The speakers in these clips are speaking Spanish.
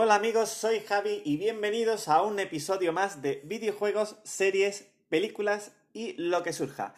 Hola amigos, soy Javi y bienvenidos a un episodio más de videojuegos, series, películas y lo que surja.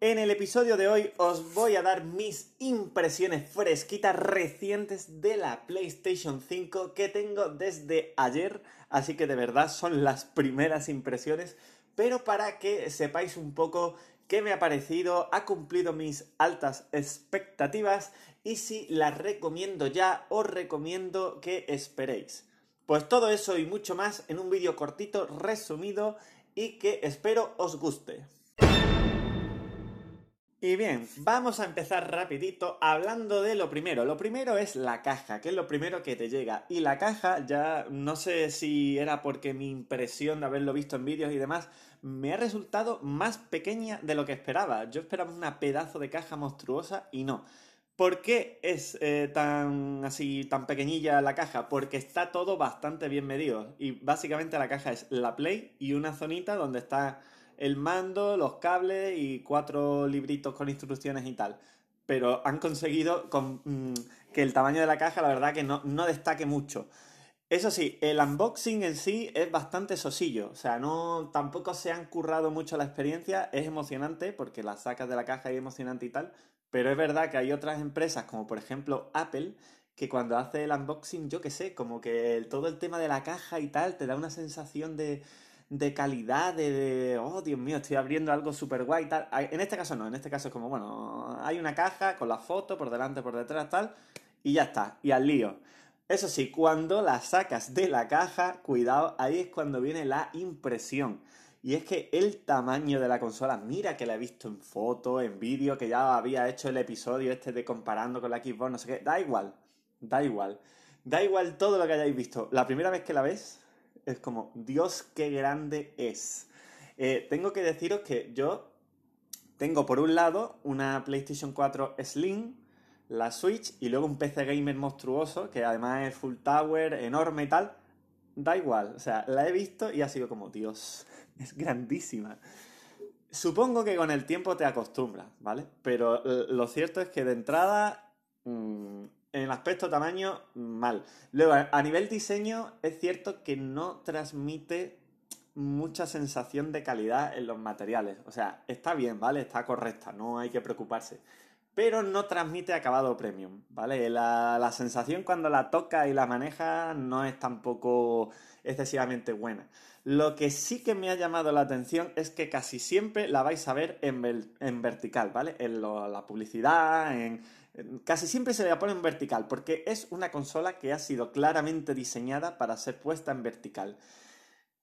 En el episodio de hoy os voy a dar mis impresiones fresquitas recientes de la PlayStation 5 que tengo desde ayer, así que de verdad son las primeras impresiones, pero para que sepáis un poco qué me ha parecido, ha cumplido mis altas expectativas y si la recomiendo ya, os recomiendo que esperéis. Pues todo eso y mucho más en un vídeo cortito, resumido y que espero os guste. Y bien, vamos a empezar rapidito hablando de lo primero. Lo primero es la caja, que es lo primero que te llega. Y la caja ya no sé si era porque mi impresión de haberlo visto en vídeos y demás me ha resultado más pequeña de lo que esperaba. Yo esperaba una pedazo de caja monstruosa y no. ¿Por qué es eh, tan así tan pequeñilla la caja? Porque está todo bastante bien medido. Y básicamente la caja es la Play y una zonita donde está el mando, los cables y cuatro libritos con instrucciones y tal. Pero han conseguido mm, que el tamaño de la caja, la verdad, que no, no destaque mucho. Eso sí, el unboxing en sí es bastante sosillo, o sea, no tampoco se han currado mucho la experiencia, es emocionante porque la sacas de la caja y es emocionante y tal, pero es verdad que hay otras empresas como por ejemplo Apple que cuando hace el unboxing, yo qué sé, como que todo el tema de la caja y tal te da una sensación de, de calidad, de, oh Dios mío, estoy abriendo algo súper guay tal. En este caso no, en este caso es como, bueno, hay una caja con la foto por delante, por detrás, tal, y ya está, y al lío. Eso sí, cuando la sacas de la caja, cuidado, ahí es cuando viene la impresión. Y es que el tamaño de la consola, mira que la he visto en foto, en vídeo, que ya había hecho el episodio este de comparando con la Xbox, no sé qué, da igual, da igual. Da igual todo lo que hayáis visto. La primera vez que la ves, es como, Dios, qué grande es. Eh, tengo que deciros que yo tengo por un lado una PlayStation 4 Slim, la Switch y luego un PC gamer monstruoso, que además es full tower, enorme y tal. Da igual, o sea, la he visto y ha sido como, Dios, es grandísima. Supongo que con el tiempo te acostumbras, ¿vale? Pero lo cierto es que de entrada mm, en el aspecto tamaño, mal. Luego, a nivel diseño, es cierto que no transmite mucha sensación de calidad en los materiales. O sea, está bien, ¿vale? Está correcta, no hay que preocuparse. Pero no transmite acabado premium, ¿vale? La, la sensación cuando la toca y la maneja no es tampoco excesivamente buena. Lo que sí que me ha llamado la atención es que casi siempre la vais a ver en, en vertical, ¿vale? En la publicidad, en, Casi siempre se la pone en vertical porque es una consola que ha sido claramente diseñada para ser puesta en vertical.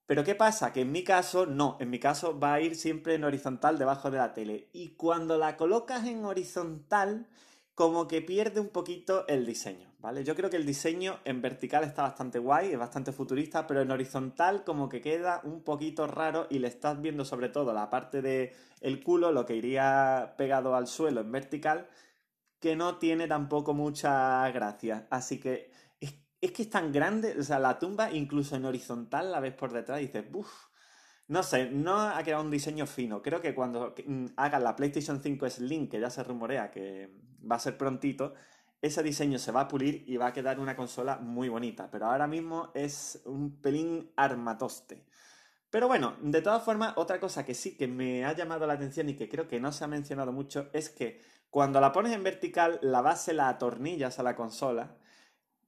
Pero ¿qué pasa? Que en mi caso no, en mi caso va a ir siempre en horizontal debajo de la tele. Y cuando la colocas en horizontal, como que pierde un poquito el diseño, ¿vale? Yo creo que el diseño en vertical está bastante guay, es bastante futurista, pero en horizontal como que queda un poquito raro y le estás viendo sobre todo la parte del el culo, lo que iría pegado al suelo en vertical, que no tiene tampoco mucha gracia. Así que es, que es tan grande, o sea, la tumba incluso en horizontal la ves por detrás y dices, uff, no sé, no ha quedado un diseño fino. Creo que cuando mm, hagan la PlayStation 5 Slim, que ya se rumorea que va a ser prontito, ese diseño se va a pulir y va a quedar una consola muy bonita. Pero ahora mismo es un pelín armatoste. Pero bueno, de todas formas, otra cosa que sí que me ha llamado la atención y que creo que no se ha mencionado mucho es que cuando la pones en vertical, la base la atornillas a la consola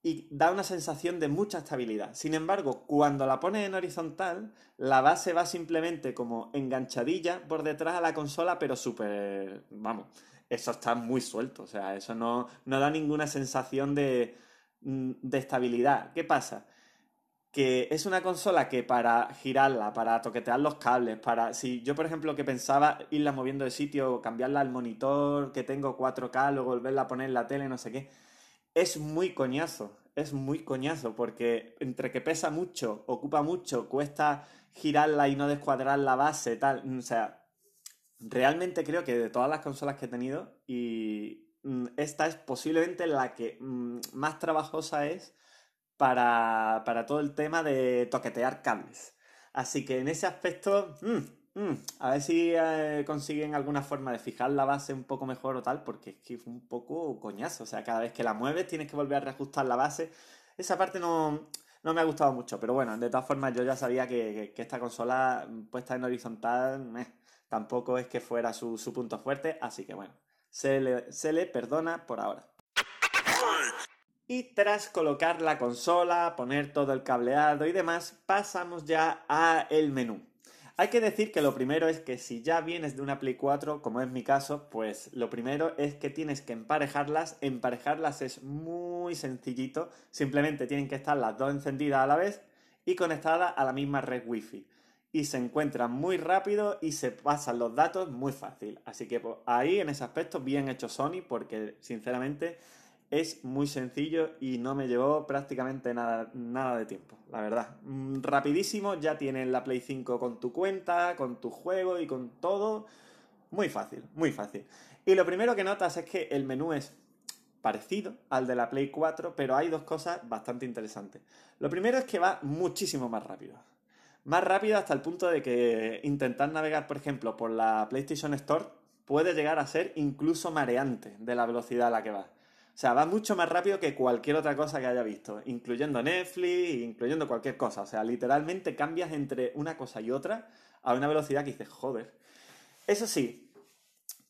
y da una sensación de mucha estabilidad. Sin embargo, cuando la pones en horizontal, la base va simplemente como enganchadilla por detrás a la consola, pero súper... Vamos, eso está muy suelto, o sea, eso no, no da ninguna sensación de, mm, de estabilidad. ¿Qué pasa? que es una consola que para girarla, para toquetear los cables, para... Si yo, por ejemplo, que pensaba irla moviendo de sitio, cambiarla al monitor que tengo 4K, luego volverla a poner en la tele, no sé qué, es muy coñazo, es muy coñazo, porque entre que pesa mucho, ocupa mucho, cuesta girarla y no descuadrar la base, tal, o sea, realmente creo que de todas las consolas que he tenido, y mm, esta es posiblemente la que mm, más trabajosa es para, todo el tema de toquetear cables. Así que en ese aspecto, mm, mm, a ver si eh, consiguen alguna forma de fijar la base un poco mejor o tal, porque es que fue un poco coñazo. O sea, cada vez que la mueves tienes que volver a reajustar la base. Esa parte no, no me ha gustado mucho, pero bueno, de todas formas yo ya sabía que, esta consola puesta en horizontal tampoco es que fuera su, punto fuerte, así que bueno, se le, se le perdona por ahora. Y tras colocar la consola, poner todo el cableado y demás, pasamos ya a el menú. Hay que decir que lo primero es que si ya vienes de una Play 4, como es mi caso, pues lo primero es que tienes que emparejarlas. Emparejarlas es muy sencillito, simplemente tienen que estar las dos encendidas a la vez y conectadas a la misma red Wi-Fi. Y se encuentran muy rápido y se pasan los datos muy fácil. Así que pues, ahí en ese aspecto bien hecho Sony porque sinceramente es muy sencillo y no me llevó prácticamente nada, nada de tiempo, la verdad. Mm, rapidísimo, ya tienes la Play 5 con tu cuenta, con tu juego y con todo. Muy fácil, muy fácil. Y lo primero que notas es que el menú es parecido al de la Play 4, pero hay dos cosas bastante interesantes. Lo primero es que va muchísimo más rápido. Más rápido hasta el punto de que intentar navegar, por ejemplo, por la PlayStation Store puede llegar a ser incluso mareante de la velocidad a la que va. O sea, va mucho más rápido que cualquier otra cosa que haya visto, incluyendo Netflix, incluyendo cualquier cosa. O sea, literalmente cambias entre una cosa y otra a una velocidad que dices, joder. Eso sí,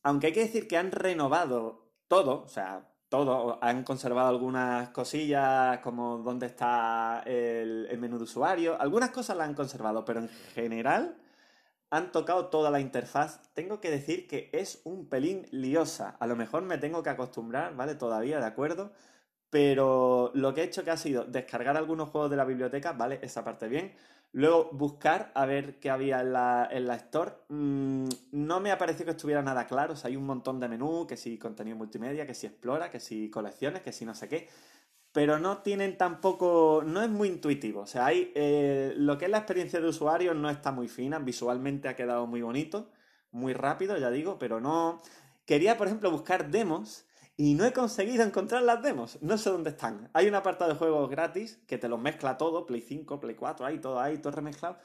aunque hay que decir que han renovado todo, o sea, todo, han conservado algunas cosillas como dónde está el, el menú de usuario, algunas cosas las han conservado, pero en general han tocado toda la interfaz. Tengo que decir que es un pelín liosa. A lo mejor me tengo que acostumbrar, ¿vale? Todavía, ¿de acuerdo? Pero lo que he hecho que ha sido descargar algunos juegos de la biblioteca, ¿vale? Esa parte bien. Luego buscar a ver qué había en la, en la Store. Mm, no me ha parecido que estuviera nada claro. O sea, hay un montón de menú, que si contenido multimedia, que si explora, que si colecciones, que si no sé qué pero no tienen tampoco, no es muy intuitivo. O sea, hay, eh, lo que es la experiencia de usuario no está muy fina, visualmente ha quedado muy bonito, muy rápido, ya digo, pero no... Quería, por ejemplo, buscar demos y no he conseguido encontrar las demos. No sé dónde están. Hay un apartado de juegos gratis que te los mezcla todo, Play 5, Play 4, hay todo ahí, todo remezclado.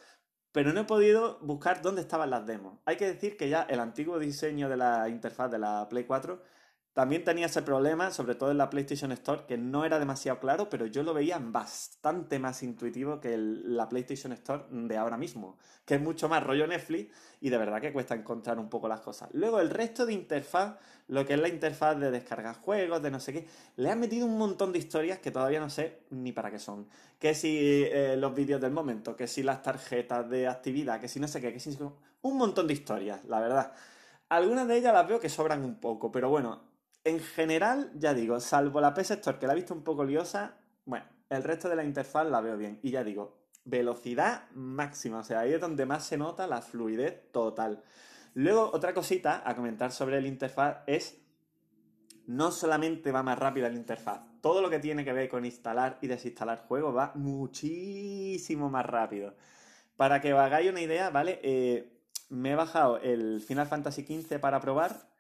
Pero no he podido buscar dónde estaban las demos. Hay que decir que ya el antiguo diseño de la interfaz de la Play 4 también tenía ese problema, sobre todo en la PlayStation Store, que no era demasiado claro, pero yo lo veía bastante más intuitivo que la PlayStation Store de ahora mismo, que es mucho más rollo Netflix y de verdad que cuesta encontrar un poco las cosas. Luego el resto de interfaz, lo que es la interfaz de descargar juegos, de no sé qué, le han metido un montón de historias que todavía no sé ni para qué son. Que si eh, los vídeos del momento, que si las tarjetas de actividad, que si no sé qué, que si... Un montón de historias, la verdad. Algunas de ellas las veo que sobran un poco, pero bueno, en general, ya digo, salvo la PS Store que la he visto un poco liosa, bueno, el resto de la interfaz la veo bien. Y ya digo, velocidad máxima, o sea, ahí es donde más se nota la fluidez total. Luego, otra cosita a comentar sobre la interfaz es, no solamente va más rápida la interfaz, todo lo que tiene que ver con instalar y desinstalar juegos va muchísimo más rápido. Para que os hagáis una idea, ¿vale? Eh, me he bajado el Final Fantasy XV para probar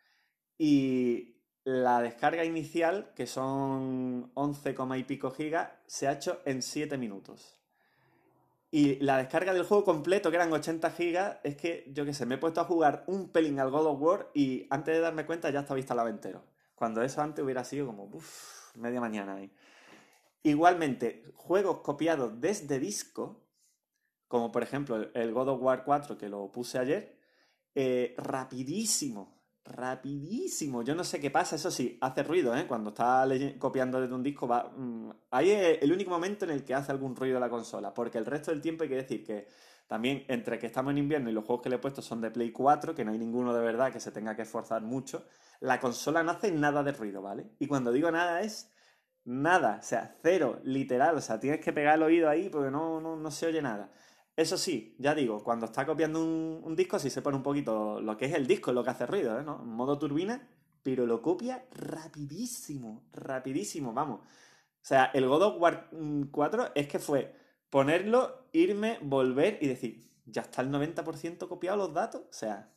y la descarga inicial, que son 11, y pico gigas, se ha hecho en 7 minutos. Y la descarga del juego completo, que eran 80 gigas, es que, yo qué sé, me he puesto a jugar un pelín al God of War y antes de darme cuenta ya estaba instalado entero. Cuando eso antes hubiera sido como, uff, media mañana ahí. Igualmente, juegos copiados desde disco, como por ejemplo el God of War 4 que lo puse ayer, eh, rapidísimo rapidísimo. Yo no sé qué pasa, eso sí, hace ruido, ¿eh? Cuando está copiando desde un disco va... Mm, ahí es el único momento en el que hace algún ruido la consola, porque el resto del tiempo hay que decir que también entre que estamos en invierno y los juegos que le he puesto son de Play 4, que no hay ninguno de verdad que se tenga que esforzar mucho, la consola no hace nada de ruido, ¿vale? Y cuando digo nada es nada, o sea, cero, literal, o sea, tienes que pegar el oído ahí porque no, no, no se oye nada. Eso sí, ya digo, cuando está copiando un, disco, sí se pone un poquito lo que es el disco, lo que hace ruido, ¿eh? ¿no? Modo turbina, pero lo copia rapidísimo, rapidísimo, vamos. O sea, el God of War 4 mm, es que fue ponerlo, irme, volver y decir, ya está el 90% copiado los datos. O sea,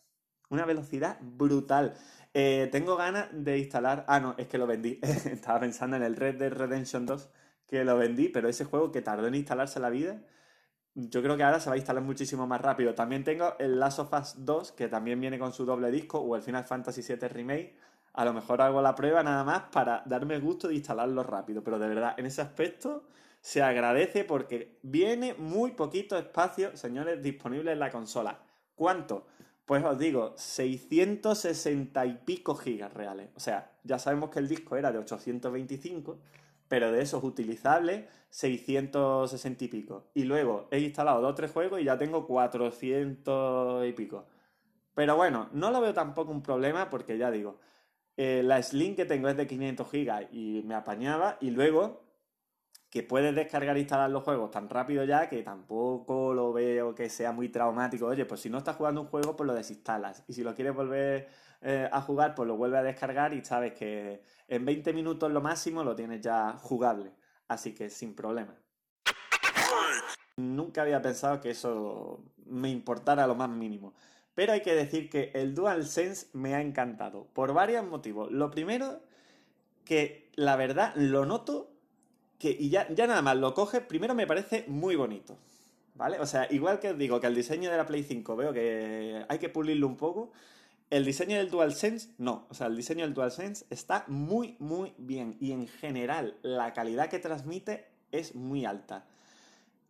una velocidad brutal. Eh, tengo ganas de instalar. Ah, no, es que lo vendí. Estaba pensando en el Red Dead Redemption 2, que lo vendí, pero ese juego que tardó en instalarse la vida yo creo que ahora se va a instalar muchísimo más rápido. También tengo el Last of Us 2, que también viene con su doble disco, o el Final Fantasy VII Remake. a lo mejor hago la prueba nada más para darme gusto de instalarlo rápido. Pero de verdad, en ese aspecto se agradece porque viene muy poquito espacio, señores, disponible en la consola. ¿Cuánto? Pues os digo, 660 y pico gigas reales. O sea, ya sabemos que el disco era de 825, pero de esos utilizables, 660 y pico. Y luego he instalado dos o tres juegos y ya tengo 400 y pico. Pero bueno, no lo veo tampoco un problema porque ya digo, eh, la Slim que tengo es de 500 gigas y me apañaba. Y luego que puedes descargar e instalar los juegos tan rápido ya que tampoco lo veo que sea muy traumático. Oye, pues si no estás jugando un juego, pues lo desinstalas. Y si lo quieres volver eh, a jugar, pues lo vuelves a descargar y sabes que en 20 minutos lo máximo lo tienes ya jugable. Así que sin problema. Nunca había pensado que eso me importara lo más mínimo. Pero hay que decir que el DualSense me ha encantado por varios motivos. Lo primero, que la verdad lo noto y ya, ya nada más lo coges, primero me parece muy bonito. ¿Vale? O sea, igual que os digo que el diseño de la Play 5 veo que hay que pulirlo un poco, el diseño del DualSense no. O sea, el diseño del DualSense está muy, muy bien. Y en general, la calidad que transmite es muy alta.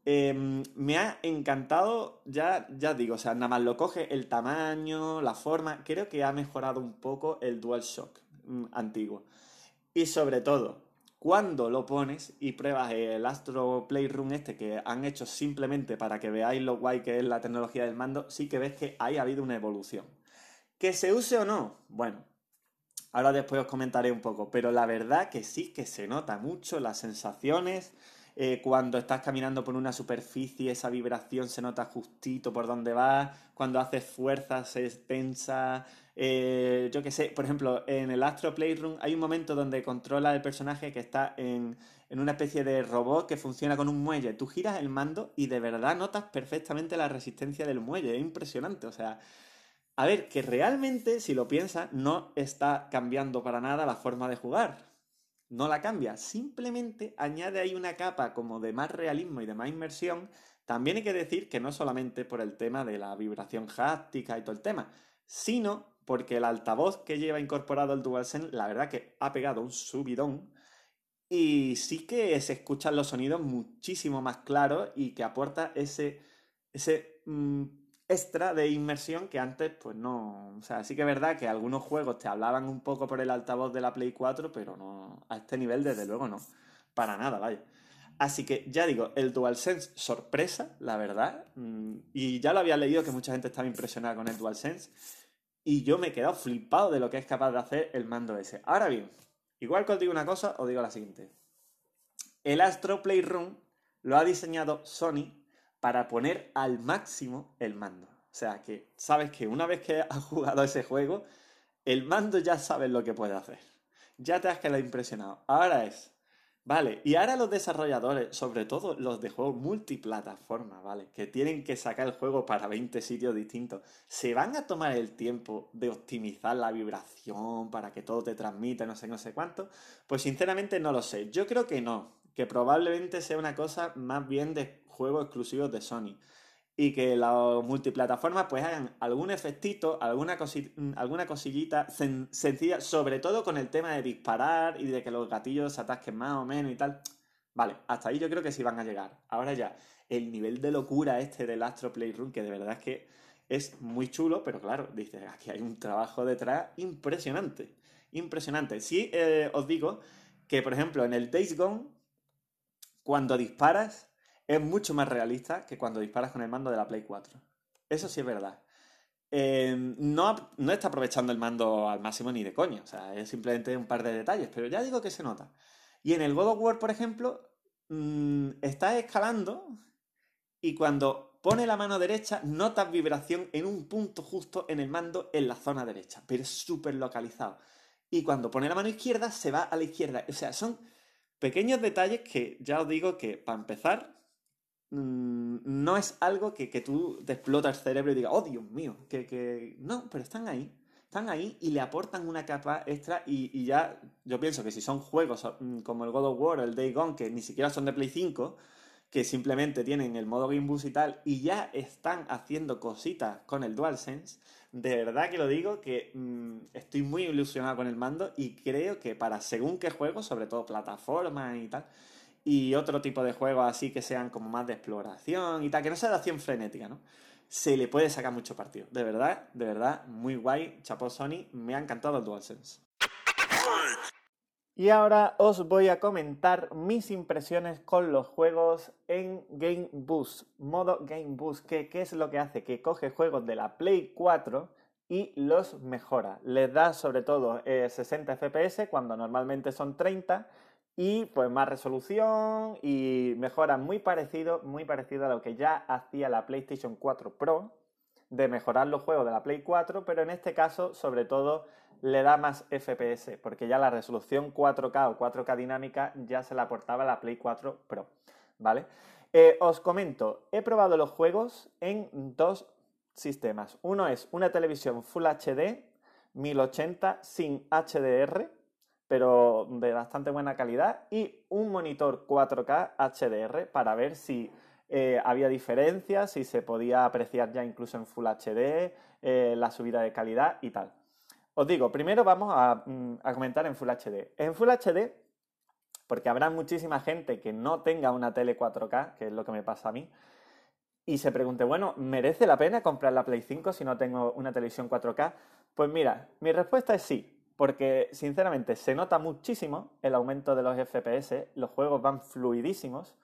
Em, me ha encantado, ya, ya digo, o sea, nada más lo coge el tamaño, la forma. Creo que ha mejorado un poco el DualShock mm, antiguo. Y sobre todo, cuando lo pones y pruebas el Astro Playroom este que han hecho simplemente para que veáis lo guay que es la tecnología del mando, sí que ves que ahí ha habido una evolución. ¿Que se use o no? Bueno, ahora después os comentaré un poco, pero la verdad que sí que se nota mucho las sensaciones. Eh, cuando estás caminando por una superficie, esa vibración se nota justito por donde vas. Cuando haces fuerza, se tensa. Eh, yo qué sé, por ejemplo, en el Astro Playroom hay un momento donde controla el personaje que está en, una especie de robot que funciona con un muelle. Tú giras el mando y de verdad notas perfectamente la resistencia del muelle. Es impresionante. O sea, a ver, que realmente, si lo piensas, no está cambiando para nada la forma de jugar. No la cambia. Simplemente añade ahí una capa como de más realismo y de más inmersión. También hay que decir que no solamente por el tema de la vibración háptica y todo el tema, sino porque el altavoz que lleva incorporado el DualSense, la verdad que ha pegado un subidón y sí que se escuchan los sonidos muchísimo más claros y que aporta ese, ese mm, extra de inmersión que antes pues no... O sea, sí que es verdad que algunos juegos te hablaban un poco por el altavoz de la Play 4, pero no a este nivel desde luego no. Para nada, vaya. Así que ya digo, el DualSense sorpresa, la verdad. Mm, y ya lo había leído que mucha gente estaba impresionada con el DualSense. Y yo me he quedado flipado de lo que es capaz de hacer el mando ese. Ahora bien, igual que os digo una cosa, os digo la siguiente. El Astro Playroom lo ha diseñado Sony para poner al máximo el mando. O sea que sabes que una vez que has jugado ese juego, el mando ya sabes lo que puede hacer. Ya te has quedado impresionado. Ahora es Vale, y ahora los desarrolladores, sobre todo los de juegos multiplataforma, ¿vale? Que tienen que sacar el juego para 20 sitios distintos, ¿se van a tomar el tiempo de optimizar la vibración para que todo te transmita, no sé, no sé cuánto? Pues sinceramente no lo sé. Yo creo que no, que probablemente sea una cosa más bien de juegos exclusivos de Sony y que las multiplataformas pues hagan algún efectito, alguna, alguna cosillita sencilla, sobre todo con el tema de disparar y de que los gatillos se atasquen más o menos y tal. Vale, hasta ahí yo creo que sí van a llegar. Ahora ya, el nivel de locura este del Astro Playroom, que de verdad es que es muy chulo, pero claro, dice, aquí hay un trabajo detrás impresionante. Impresionante. Sí, eh, os digo que, por ejemplo, en el Days Gone, cuando disparas, es mucho más realista que cuando disparas con el mando de la Play 4. Eso sí es verdad. Eh, no, no, está aprovechando el mando al máximo ni de coña, o sea, es simplemente un par de detalles, pero ya digo que se nota. Y en el God of War, por ejemplo, mm, está escalando y cuando pone la mano derecha notas vibración en un punto justo en el mando en la zona derecha, pero es súper localizado. Y cuando pone la mano izquierda se va a la izquierda. O sea, son pequeños detalles que ya os digo que para empezar Mm, no es algo que, tú te explotas el cerebro y digas, oh Dios mío, que, no, pero están ahí, están ahí y le aportan una capa extra y, ya yo pienso que si son juegos mm, como el God of War el Day Gone, que ni siquiera son de Play 5, que simplemente tienen el modo Gimbus y tal, y ya están haciendo cositas con el DualSense. De verdad que lo digo, que mm, estoy muy ilusionado con el mando y creo que para según qué juegos, sobre todo plataformas y tal, y otro tipo de juegos así que sean como más de exploración y tal, que no sea de acción frenética, ¿no? Se le puede sacar mucho partido. De verdad, de verdad, muy guay. Chapo Sony, me ha encantado el DualSense. Y ahora os voy a comentar mis impresiones con los juegos en Game Boost, modo Game Boost, que ¿qué es lo que hace? Que coge juegos de la Play 4 y los mejora. Les da sobre todo 60 eh, FPS cuando normalmente son 30 y pues más resolución y mejora muy parecido, muy parecido a lo que ya hacía la PlayStation 4 Pro de mejorar los juegos de la Play 4, pero en este caso sobre todo le da más FPS, porque ya la resolución 4K o 4K dinámica ya se la aportaba la Play 4 Pro, ¿vale? Eh, os comento, he probado los juegos en dos sistemas. Uno es una televisión Full HD 1080 sin HDR, pero de bastante buena calidad, y un monitor 4K HDR para ver si eh, había diferencias, si se podía apreciar ya incluso en Full HD, eh, la subida de calidad y tal. Os digo, primero vamos mm, a, comentar en Full HD. En Full HD, porque habrá muchísima gente que no tenga una tele 4K, que es lo que me pasa a mí, y se pregunte, bueno, ¿merece la pena comprar la Play 5 si no tengo una televisión 4K? Pues mira, mi respuesta es sí, porque sinceramente se nota muchísimo el aumento de los FPS, los juegos van fluidísimos,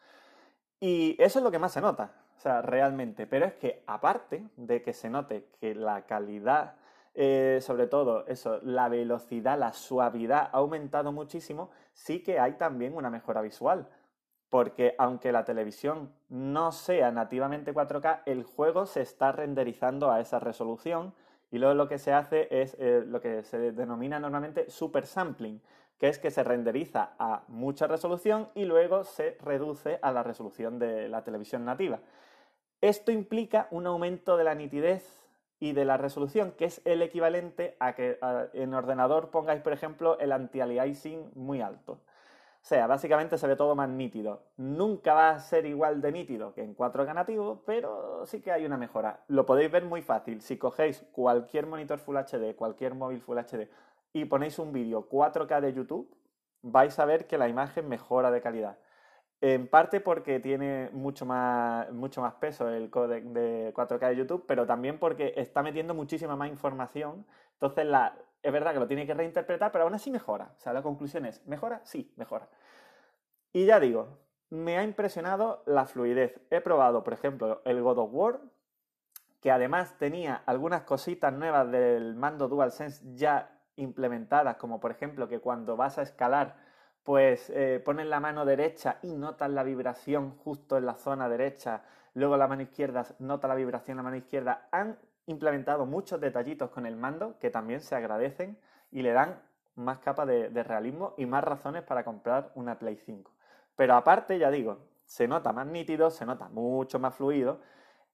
y eso es lo que más se nota, o sea, realmente. Pero es que aparte de que se note que la calidad eh, sobre todo eso, la velocidad, la suavidad ha aumentado muchísimo, sí que hay también una mejora visual. Porque aunque la televisión no sea nativamente 4K, el juego se está renderizando a esa resolución y luego lo que se hace es eh, lo que se denomina normalmente super sampling, que es que se renderiza a mucha resolución y luego se reduce a la resolución de la televisión nativa. Esto implica un aumento de la nitidez y de la resolución, que es el equivalente a que en ordenador pongáis, por ejemplo, el anti-aliasing muy alto. O sea, básicamente se ve todo más nítido. Nunca va a ser igual de nítido que en 4K nativo, pero sí que hay una mejora. Lo podéis ver muy fácil. Si cogéis cualquier monitor Full HD, cualquier móvil Full HD y ponéis un vídeo 4K de YouTube, vais a ver que la imagen mejora de calidad. En parte porque tiene mucho más, mucho más peso el codec de 4K de YouTube, pero también porque está metiendo muchísima más información. Entonces, la, es verdad que lo tiene que reinterpretar, pero aún así mejora. O sea, la conclusión es, ¿mejora? Sí, mejora. Y ya digo, me ha impresionado la fluidez. He probado, por ejemplo, el God of War, que además tenía algunas cositas nuevas del mando DualSense ya implementadas, como por ejemplo que cuando vas a escalar pues eh, pones la mano derecha y notas la vibración justo en la zona derecha, luego la mano izquierda nota la vibración en la mano izquierda. Implementado muchos detallitos con el mando que también se agradecen y le dan más capa de, realismo y más razones para comprar una Play 5. Pero aparte, ya digo, se nota más nítido, se nota mucho más fluido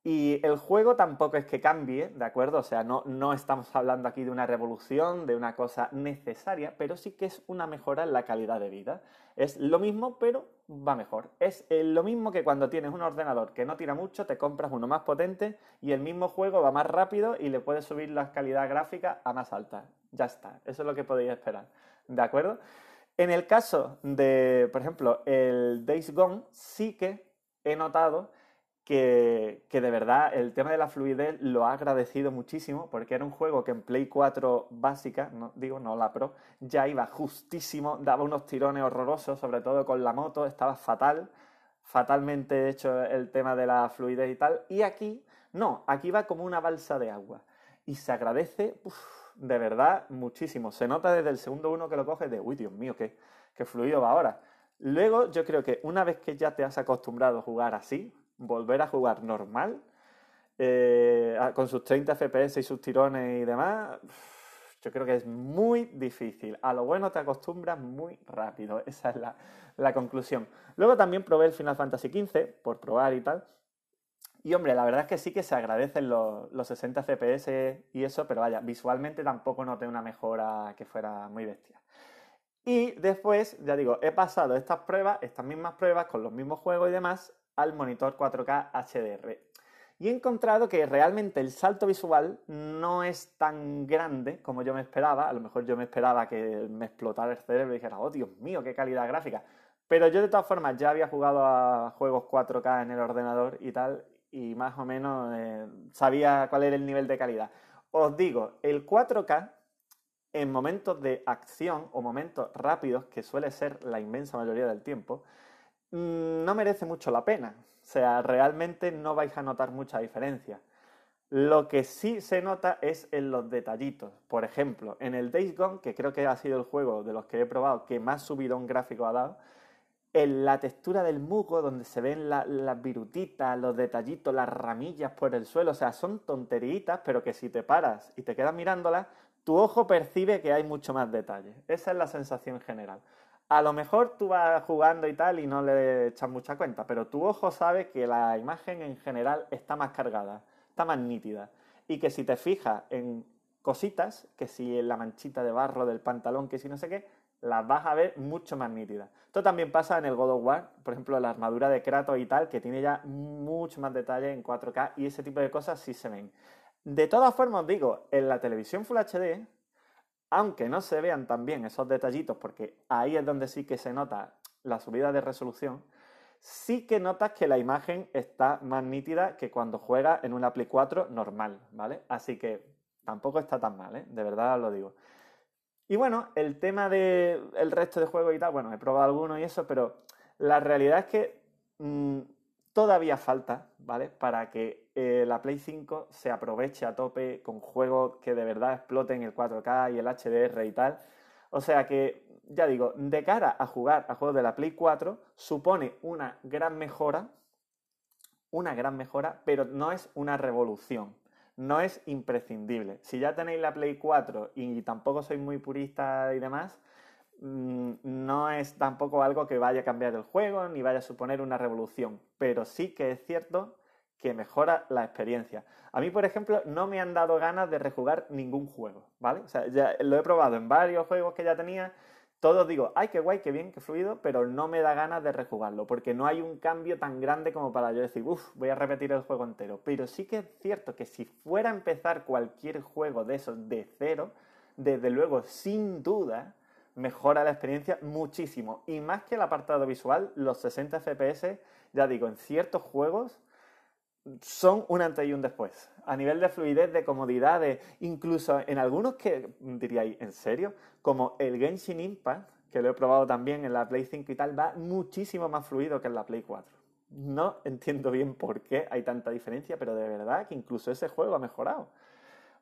y el juego tampoco es que cambie, ¿de acuerdo? O sea, no, no estamos hablando aquí de una revolución, de una cosa necesaria, pero sí que es una mejora en la calidad de vida. Es lo mismo, pero va mejor. Es eh, lo mismo que cuando tienes un ordenador que no tira mucho, te compras uno más potente y el mismo juego va más rápido y le puedes subir la calidad gráfica a más alta. Ya está, eso es lo que podéis esperar. ¿De acuerdo? En el caso de, por ejemplo, el Days Gone, sí que he notado que, de verdad el tema de la fluidez lo ha agradecido muchísimo porque era un juego que en Play 4 básica, no, digo no la Pro, ya iba justísimo, daba unos tirones horrorosos, sobre todo con la moto, estaba fatal, fatalmente hecho el tema de la fluidez y tal, y aquí no, aquí va como una balsa de agua y se agradece de verdad muchísimo, se nota desde el segundo uno que lo coge de, uy Dios mío, qué, qué fluido va ahora. Luego yo creo que una vez que ya te has acostumbrado a jugar así, volver a jugar normal, eh, con sus 30 FPS y sus tirones y demás, yo creo que es muy difícil. A lo bueno te acostumbras muy rápido. Esa es la, conclusión. Luego también probé el Final Fantasy XV, por probar y tal. Y hombre, la verdad es que sí que se agradecen los, los 60 FPS y eso, pero vaya, visualmente tampoco noté una mejora que fuera muy bestia. Y después, ya digo, he pasado estas pruebas, estas mismas pruebas con los mismos juegos y demás al monitor 4K HDR. Y he encontrado que realmente el salto visual no es tan grande como yo me esperaba. A lo mejor yo me esperaba que me explotara el cerebro y dijera, oh Dios mío, qué calidad gráfica. Pero yo de todas formas ya había jugado a juegos 4K en el ordenador y tal, y más o menos eh, sabía cuál era el nivel de calidad. Os digo, el 4K en momentos de acción o momentos rápidos, que suele ser la inmensa mayoría del tiempo, no merece mucho la pena. O sea, realmente no vais a notar mucha diferencia. Lo que sí se nota es en los detallitos. Por ejemplo, en el Days Gone, que creo que ha sido el juego de los que he probado que más subidón gráfico ha dado, en la textura del musgo, donde se ven las virutitas, los detallitos, las ramillas por el suelo, o sea, son tonteritas, pero que si te paras y te quedas mirándolas, tu ojo percibe que hay mucho más detalle. Esa es la sensación general. A lo mejor tú vas jugando y tal y no le echas mucha cuenta, pero tu ojo sabe que la imagen en general está más cargada, está más nítida. Y que si te fijas en cositas, que si en la manchita de barro del pantalón, que si no sé qué, las vas a ver mucho más nítidas. Esto también pasa en el God of War, por ejemplo, la armadura de Kratos y tal, que tiene ya mucho más detalle en 4K y ese tipo de cosas sí se ven. De todas formas, digo, en la televisión Full HD, aunque no se vean tan bien esos detallitos, porque ahí es donde sí que se nota la subida de resolución, sí que notas que la imagen está más nítida que cuando juega en una Play 4 normal, ¿vale? Así que tampoco está tan mal, ¿eh? De verdad lo digo. Y bueno, el tema del resto de juegos y tal, bueno, he probado algunos y eso, pero la realidad es que mm, todavía falta, ¿vale? Para que eh, la Play 5 se aproveche a tope con juegos que de verdad exploten el 4K y el HDR y tal. O sea que, ya digo, de cara a jugar a juegos de la Play 4, supone una gran mejora, una gran mejora, pero no es una revolución no es imprescindible. Si ya tenéis la Play 4 y tampoco sois muy purista y demás, no es tampoco algo que vaya a cambiar el juego ni vaya a suponer una revolución, pero sí que es cierto que mejora la experiencia. A mí, por ejemplo, no me han dado ganas de rejugar ningún juego, ¿vale? O sea, ya lo he probado en varios juegos que ya tenía todos digo, ay, qué guay, qué bien, qué fluido, pero no me da ganas de rejugarlo, porque no hay un cambio tan grande como para yo decir, uff, voy a repetir el juego entero. Pero sí que es cierto que si fuera a empezar cualquier juego de esos de cero, desde luego, sin duda, mejora la experiencia muchísimo. Y más que el apartado visual, los 60 FPS, ya digo, en ciertos juegos son un antes y un después. A nivel de fluidez, de comodidad, incluso en algunos que diríais, ¿en serio? como el Genshin Impact, que lo he probado también en la Play 5 y tal, va muchísimo más fluido que en la Play 4. No entiendo bien por qué hay tanta diferencia, pero de verdad que incluso ese juego ha mejorado.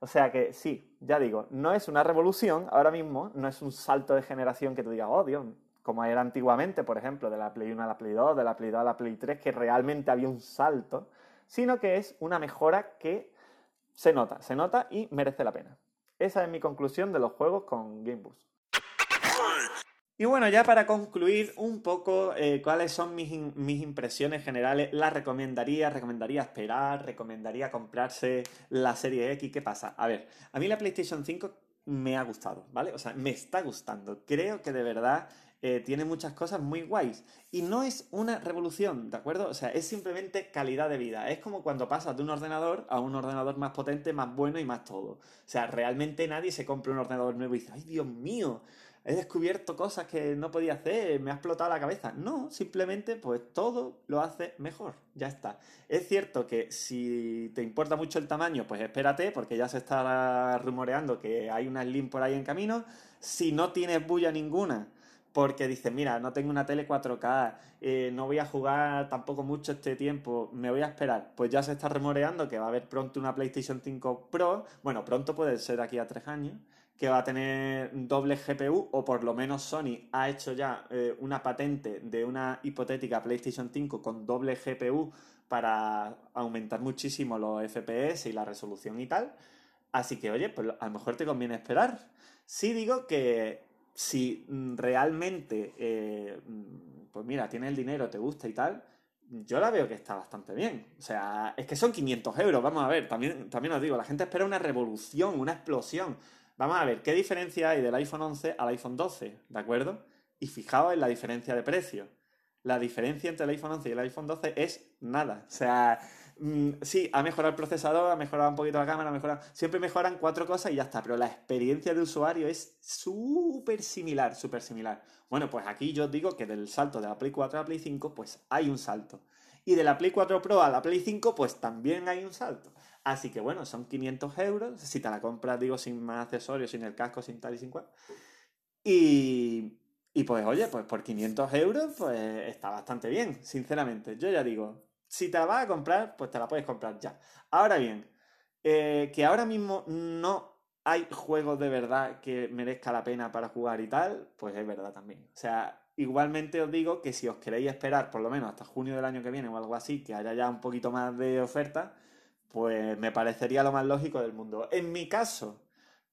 O sea que sí, ya digo, no es una revolución ahora mismo, no es un salto de generación que tú digas, oh Dios, como era antiguamente, por ejemplo, de la Play 1 a la Play 2, de la Play 2 a la Play 3, que realmente había un salto, sino que es una mejora que se nota, se nota y merece la pena. Esa es mi conclusión de los juegos con Game Boost. Y bueno, ya para concluir un poco eh, cuáles son mis, mis, impresiones generales, ¿las recomendaría? ¿Recomendaría esperar? ¿Recomendaría comprarse la serie X? ¿Qué pasa? A ver, a mí la PlayStation 5 me ha gustado, ¿vale? O sea, me está gustando. Creo que de verdad eh, tiene muchas cosas muy guays. Y no es una revolución, ¿de acuerdo? O sea, es simplemente calidad de vida. Es como cuando pasas de un ordenador a un ordenador más potente, más bueno y más todo. O sea, realmente nadie se compra un ordenador nuevo y dice, ¡ay, Dios mío! He descubierto cosas que no podía hacer, me ha explotado la cabeza. No, simplemente pues todo lo hace mejor. Ya está. Es cierto que si te importa mucho el tamaño, pues espérate, porque ya se está rumoreando que hay una Slim por ahí en camino. Si no tienes bulla ninguna, porque dices, mira, no tengo una tele 4K, eh, no voy a jugar tampoco mucho este tiempo, me voy a esperar. Pues ya se está remoreando que va a haber pronto una PlayStation 5 Pro, bueno, pronto puede ser aquí a tres años, que va a tener doble GPU, o por lo menos Sony ha hecho ya eh, una patente de una hipotética PlayStation 5 con doble GPU para aumentar muchísimo los FPS y la resolución y tal. Así que, oye, pues a lo mejor te conviene esperar. Sí digo que si realmente, eh, pues mira, tienes el dinero, te gusta y tal, yo la veo que está bastante bien. O sea, es que son 500 euros, vamos a ver, también, también os digo, la gente espera una revolución, una explosión. Vamos a ver, ¿qué diferencia hay del iPhone 11 al iPhone 12? ¿De acuerdo? Y fijaos en la diferencia de precio. la diferencia entre el iPhone 11 y el iPhone 12 es nada. O sea, mm, sí, ha mejorado el procesador, ha mejorado un poquito la cámara, ha mejorado... Siempre mejoran cuatro cosas y ya está, pero la experiencia de usuario es súper similar, súper similar. Bueno, pues aquí yo os digo que del salto de la Play 4 a la Play 5, pues hay un salto. Y de la Play 4 Pro a la Play 5, pues también hay un salto. Así que bueno, son 500 euros. Si te la compras, digo, sin más accesorios, sin el casco, sin tal y sin cual. Y, y pues oye, pues por 500 euros, pues está bastante bien, sinceramente. Yo ya digo, si te la vas a comprar, pues te la puedes comprar ya. Ahora bien, eh, que ahora mismo no hay juegos de verdad que merezca la pena para jugar y tal, pues es verdad también. O sea, igualmente os digo que si os queréis esperar por lo menos hasta junio del año que viene o algo así, que haya ya un poquito más de oferta, pues me parecería lo más lógico del mundo. En mi caso,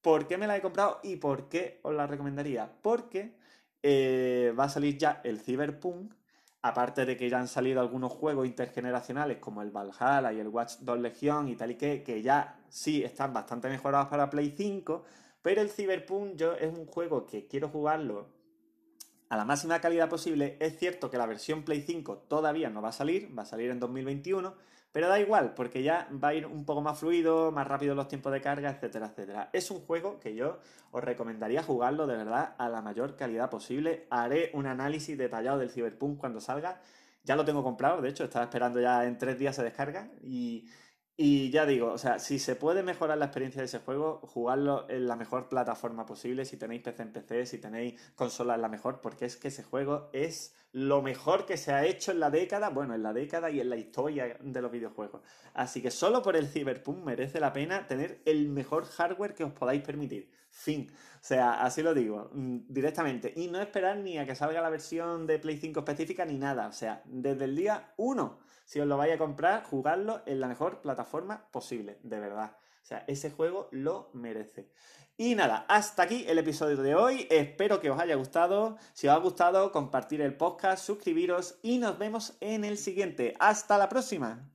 ¿por qué me la he comprado y por qué os la recomendaría? Porque eh, va a salir ya el Cyberpunk, aparte de que ya han salido algunos juegos intergeneracionales como el Valhalla y el Watch 2 Legion y tal y que, que ya sí están bastante mejorados para Play 5, pero el Cyberpunk yo es un juego que quiero jugarlo a la máxima calidad posible. Es cierto que la versión Play 5 todavía no va a salir, va a salir en 2021, pero da igual, porque ya va a ir un poco más fluido, más rápido los tiempos de carga, etcétera, etcétera. Es un juego que yo os recomendaría jugarlo de verdad a la mayor calidad posible. Haré un análisis detallado del Cyberpunk cuando salga. Ya lo tengo comprado, de hecho, estaba esperando ya en tres días se descarga y y ya digo, o sea, si se puede mejorar la experiencia de ese juego, jugarlo en la mejor plataforma posible, si tenéis PC en PC, si tenéis consola en la mejor, porque es que ese juego es lo mejor que se ha hecho en la década, bueno, en la década y en la historia de los videojuegos. Así que solo por el Cyberpunk merece la pena tener el mejor hardware que os podáis permitir. Fin. O sea, así lo digo, mm, directamente. Y no esperar ni a que salga la versión de Play 5 específica ni nada. O sea, desde el día 1 si os lo vais a comprar, jugarlo en la mejor plataforma posible, de verdad. O sea, ese juego lo merece. Y nada, hasta aquí el episodio de hoy. Espero que os haya gustado. Si os ha gustado, compartir el podcast, suscribiros y nos vemos en el siguiente. Hasta la próxima.